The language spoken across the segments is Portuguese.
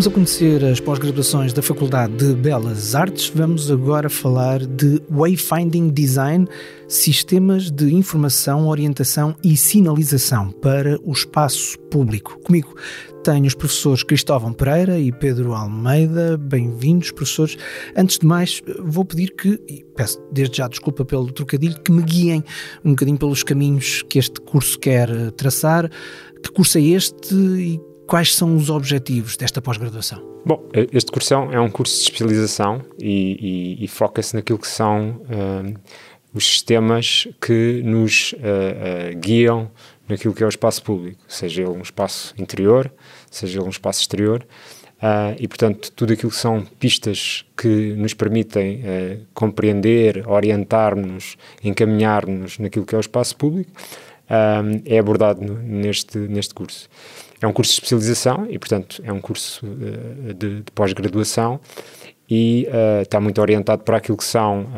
Ficamos a conhecer as pós-graduações da Faculdade de Belas Artes. Vamos agora falar de Wayfinding Design, sistemas de informação, orientação e sinalização para o espaço público. Comigo tenho os professores Cristóvão Pereira e Pedro Almeida. Bem-vindos, professores. Antes de mais, vou pedir que, peço desde já desculpa pelo trocadilho, que me guiem um bocadinho pelos caminhos que este curso quer traçar. Que curso é este e quais são os objetivos desta pós-graduação? Bom, este curso é um curso de especialização e, e, e foca-se naquilo que são uh, os sistemas que nos uh, uh, guiam naquilo que é o espaço público, seja ele um espaço interior, seja ele um espaço exterior. Uh, e, portanto, tudo aquilo que são pistas que nos permitem uh, compreender, orientar-nos, encaminhar-nos naquilo que é o espaço público, uh, é abordado neste, neste curso. É um curso de especialização e, portanto, é um curso de, de pós-graduação e está muito orientado para aquilo que são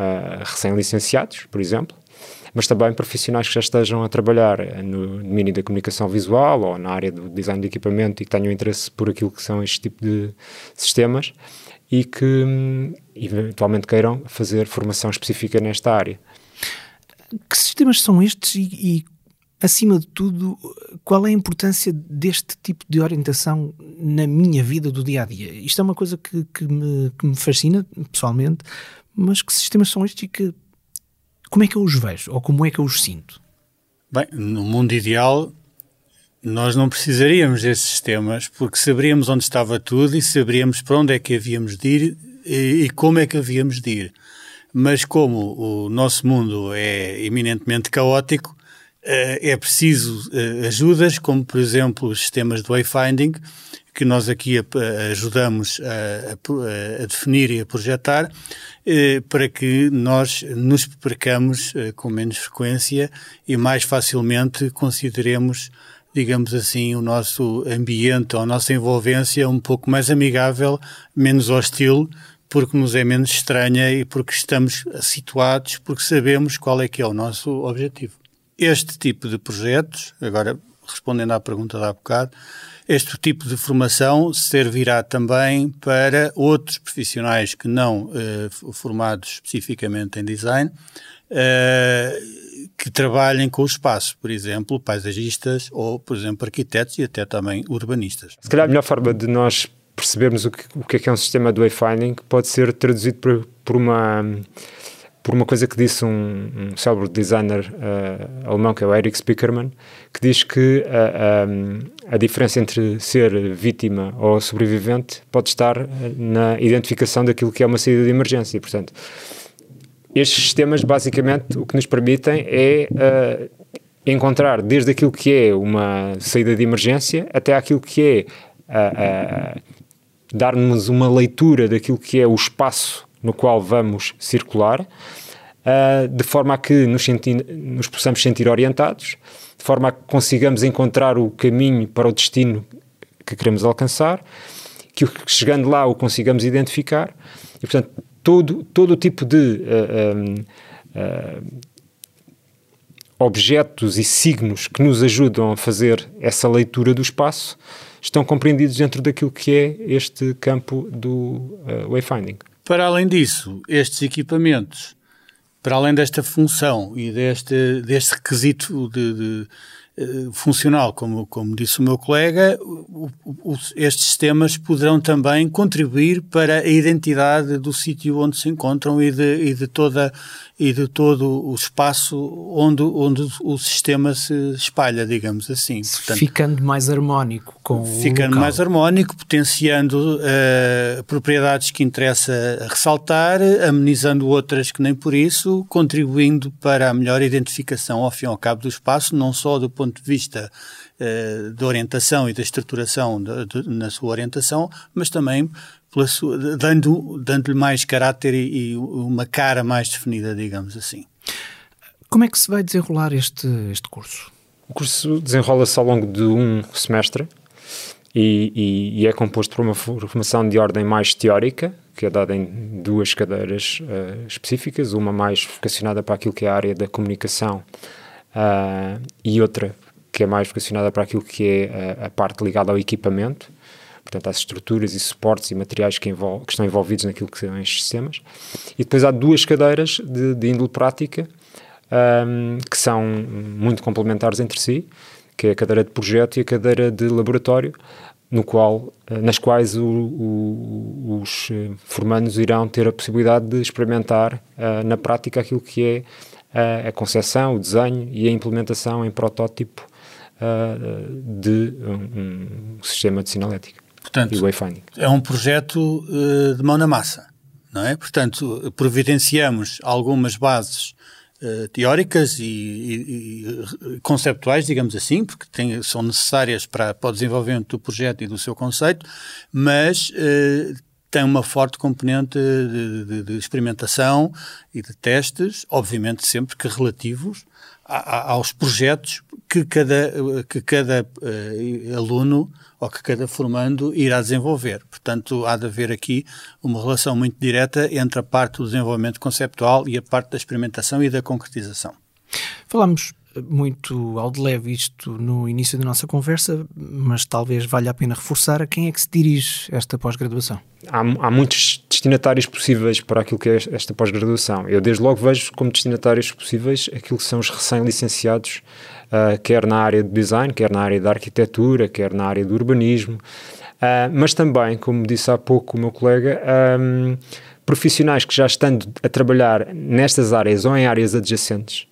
recém-licenciados, por exemplo, mas também profissionais que já estejam a trabalhar no domínio da comunicação visual ou na área do design de equipamento e que tenham interesse por aquilo que são este tipo de sistemas e que hum, eventualmente queiram fazer formação específica nesta área. Que sistemas são estes e, e, acima de tudo, qual é a importância deste tipo de orientação na minha vida do dia a dia? Isto é uma coisa que, que, me, que me fascina pessoalmente, mas que sistemas são estes e que como é que eu os vejo ou como é que eu os sinto? Bem, no mundo ideal, nós não precisaríamos desses sistemas porque saberíamos onde estava tudo e saberíamos para onde é que havíamos de ir e, e como é que havíamos de ir. Mas como o nosso mundo é eminentemente caótico, é preciso eh, ajudas, como por exemplo os sistemas de wayfinding, que nós aqui ajudamos a, a, a definir e a projetar, eh, para que nós nos percamos eh, com menos frequência e mais facilmente consideremos, digamos assim, o nosso ambiente ou a nossa envolvência um pouco mais amigável, menos hostil, porque nos é menos estranha e porque estamos situados, porque sabemos qual é que é o nosso objetivo. Este tipo de projetos, agora respondendo à pergunta da há bocado, este tipo de formação servirá também para outros profissionais que não uh, formados especificamente em design, uh, que trabalhem com o espaço, por exemplo, paisagistas ou, por exemplo, arquitetos e até também urbanistas. Se calhar a melhor forma de nós percebermos o que, o que é, que é um sistema de wayfinding pode ser traduzido por, por uma por uma coisa que disse um, um célebre designer uh, alemão, que é o Eric Spickermann, que diz que uh, um, a diferença entre ser vítima ou sobrevivente pode estar na identificação daquilo que é uma saída de emergência. Portanto, estes sistemas, basicamente, o que nos permitem é uh, encontrar desde aquilo que é uma saída de emergência até aquilo que é dar-nos uma leitura daquilo que é o espaço no qual vamos circular, uh, de forma a que nos, senti nos possamos sentir orientados, de forma a que consigamos encontrar o caminho para o destino que queremos alcançar, que chegando lá o consigamos identificar, e portanto todo, todo o tipo de uh, uh, objetos e signos que nos ajudam a fazer essa leitura do espaço estão compreendidos dentro daquilo que é este campo do wayfinding. Para além disso, estes equipamentos, para além desta função e deste, deste requisito de, de funcional, como, como disse o meu colega, o, o, estes sistemas poderão também contribuir para a identidade do sítio onde se encontram e de, e de toda e de todo o espaço onde, onde o sistema se espalha, digamos assim. Portanto, ficando mais harmónico com Ficando mais harmónico, potenciando uh, propriedades que interessa ressaltar, amenizando outras que nem por isso, contribuindo para a melhor identificação ao fim e ao cabo do espaço, não só do ponto de vista uh, da orientação e da estruturação de, de, na sua orientação, mas também sua, dando, dando-lhe mais caráter e, e, uma cara mais definida, digamos assim. Como é que se vai desenrolar este, este curso? O curso desenrola-se ao longo de um semestre e, e, e, é composto por uma formação de ordem mais teórica, que é dada em duas cadeiras uh, específicas, uma mais vocacionada para aquilo que é a área da comunicação uh, e outra que é mais vocacionada para aquilo que é a, a parte ligada ao equipamento portanto, às estruturas e suportes e materiais que, envol que estão envolvidos naquilo que são estes sistemas. E depois há duas cadeiras de, de índole prática um, que são muito complementares entre si, que é a cadeira de projeto e a cadeira de laboratório, no qual, nas quais o, o, os formandos irão ter a possibilidade de experimentar uh, na prática aquilo que é uh, a concepção, o desenho e a implementação em protótipo uh, de um, um, sistema de sinalética Portanto, e wayfinding. É um projeto de mão na massa, não é? Portanto, providenciamos algumas bases eh, teóricas e, e, e, conceptuais, digamos assim, porque tem, são necessárias para, para o desenvolvimento do projeto e do seu conceito, mas uh, tem uma forte componente de, de, de, experimentação e de testes, obviamente sempre que relativos a, a, aos projetos que cada, que cada uh, aluno ou que cada formando irá desenvolver. Portanto, há de haver aqui uma relação muito direta entre a parte do desenvolvimento conceptual e a parte da experimentação e da concretização. Falamos muito ao de leve isto no início da nossa conversa, mas talvez valha a pena reforçar a quem é que se dirige esta pós-graduação. Há, há, muitos destinatários possíveis para aquilo que é esta pós-graduação. Eu, desde logo, vejo como destinatários possíveis aquilo que são os recém-licenciados uh, quer na área de design, quer na área da arquitetura, quer na área do urbanismo, uh, mas também, como disse há pouco o meu colega, um, profissionais que já estando a trabalhar nestas áreas ou em áreas adjacentes,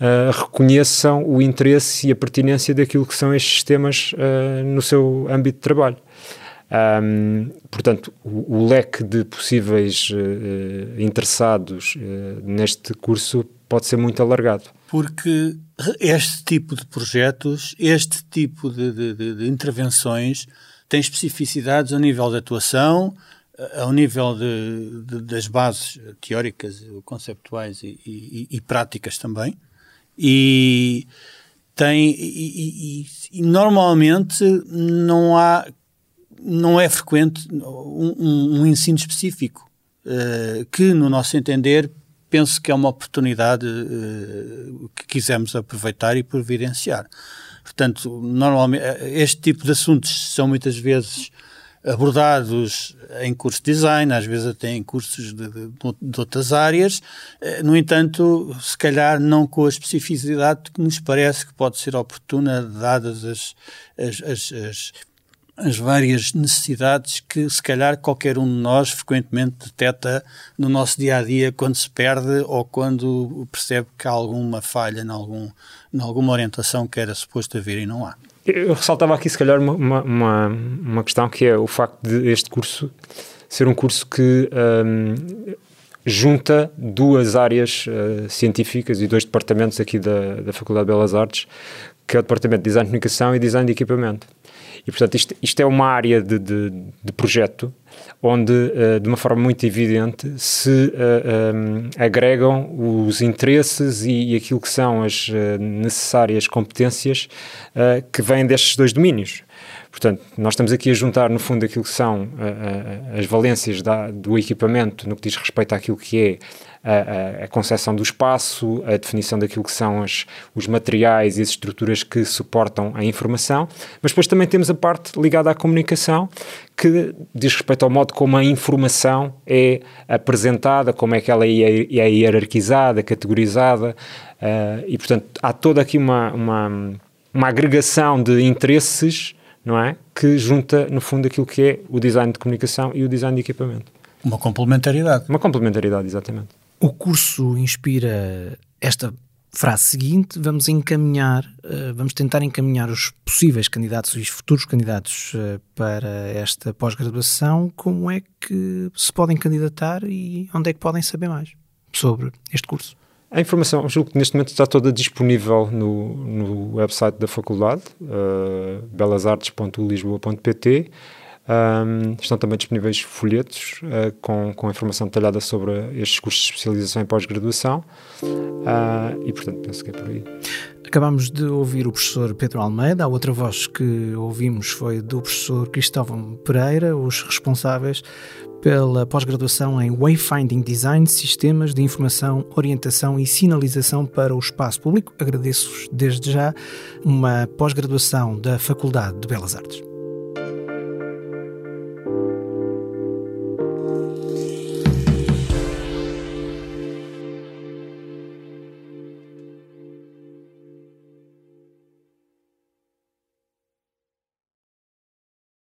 Uh, reconheçam o interesse e a pertinência daquilo que são estes sistemas uh, no seu âmbito de trabalho. Um, portanto, o, o, leque de possíveis uh, interessados neste curso pode ser muito alargado. Porque este tipo de projetos, este tipo de, de, de intervenções tem especificidades ao nível de atuação, ao nível de, de, das bases teóricas, conceptuais e, e, e práticas também, e tem e, e, normalmente não há não é frequente um, um, um ensino específico uh, que no nosso entender penso que é uma oportunidade uh, que quisemos aproveitar e providenciar. Portanto, normalmente, eh, este tipo de assuntos são muitas vezes abordados em cursos de design, às vezes até em cursos de, de, de, outras áreas. Eh, no entanto, se calhar não com a especificidade que nos parece que pode ser oportuna, dadas as, as, as, as as várias necessidades que, se calhar, qualquer um de nós frequentemente detecta no nosso dia a dia quando se perde ou quando percebe que há alguma falha em, algum, em alguma orientação que era suposto haver e não há. Eu ressaltava aqui, se calhar, uma, uma, uma questão que é o facto de este curso ser um curso que um, junta duas áreas uh, científicas e dois departamentos aqui da, da Faculdade de Belas Artes, que é o Departamento de Design de Comunicação e Design de Equipamento. E, portanto, isto, isto é uma área de, de, de projeto onde, uh, de uma forma muito evidente, se uh, eh, um, eh, agregam os interesses e, e, aquilo que são as uh, necessárias competências que vêm destes dois domínios. Portanto, nós estamos aqui a juntar, no fundo, aquilo que são as valências da, do equipamento no que diz respeito àquilo que é a, a, concepção do espaço, a definição daquilo que são as, os materiais e as estruturas que suportam a informação, mas depois também temos a parte ligada à comunicação, que diz respeito ao modo como a informação é apresentada, como é que ela é, é hierarquizada, categorizada, uh, e portanto há toda aqui uma, uma, uma agregação de interesses não é? Que junta, no fundo, aquilo que é o design de comunicação e o design de equipamento. Uma complementaridade. Uma complementaridade, exatamente. O curso inspira esta frase seguinte: vamos encaminhar, uh, vamos tentar encaminhar os possíveis candidatos e os futuros candidatos uh, para esta pós-graduação. Como é que se podem candidatar e onde é que podem saber mais sobre este curso? A informação, julgo que neste momento está toda disponível no, no website da faculdade, uh, belasartes.lisboa.pt. Um, estão também disponíveis folhetos uh, com, com informação detalhada sobre estes cursos de especialização em pós-graduação uh, e, portanto, penso que é por aí. Acabamos de ouvir o professor Pedro Almeida, a outra voz que ouvimos foi do professor Cristóvão Pereira, os responsáveis pela pós-graduação em Wayfinding Design, Sistemas de Informação, Orientação e Sinalização para o Espaço Público. Agradeço-vos desde já uma pós-graduação da Faculdade de Belas Artes.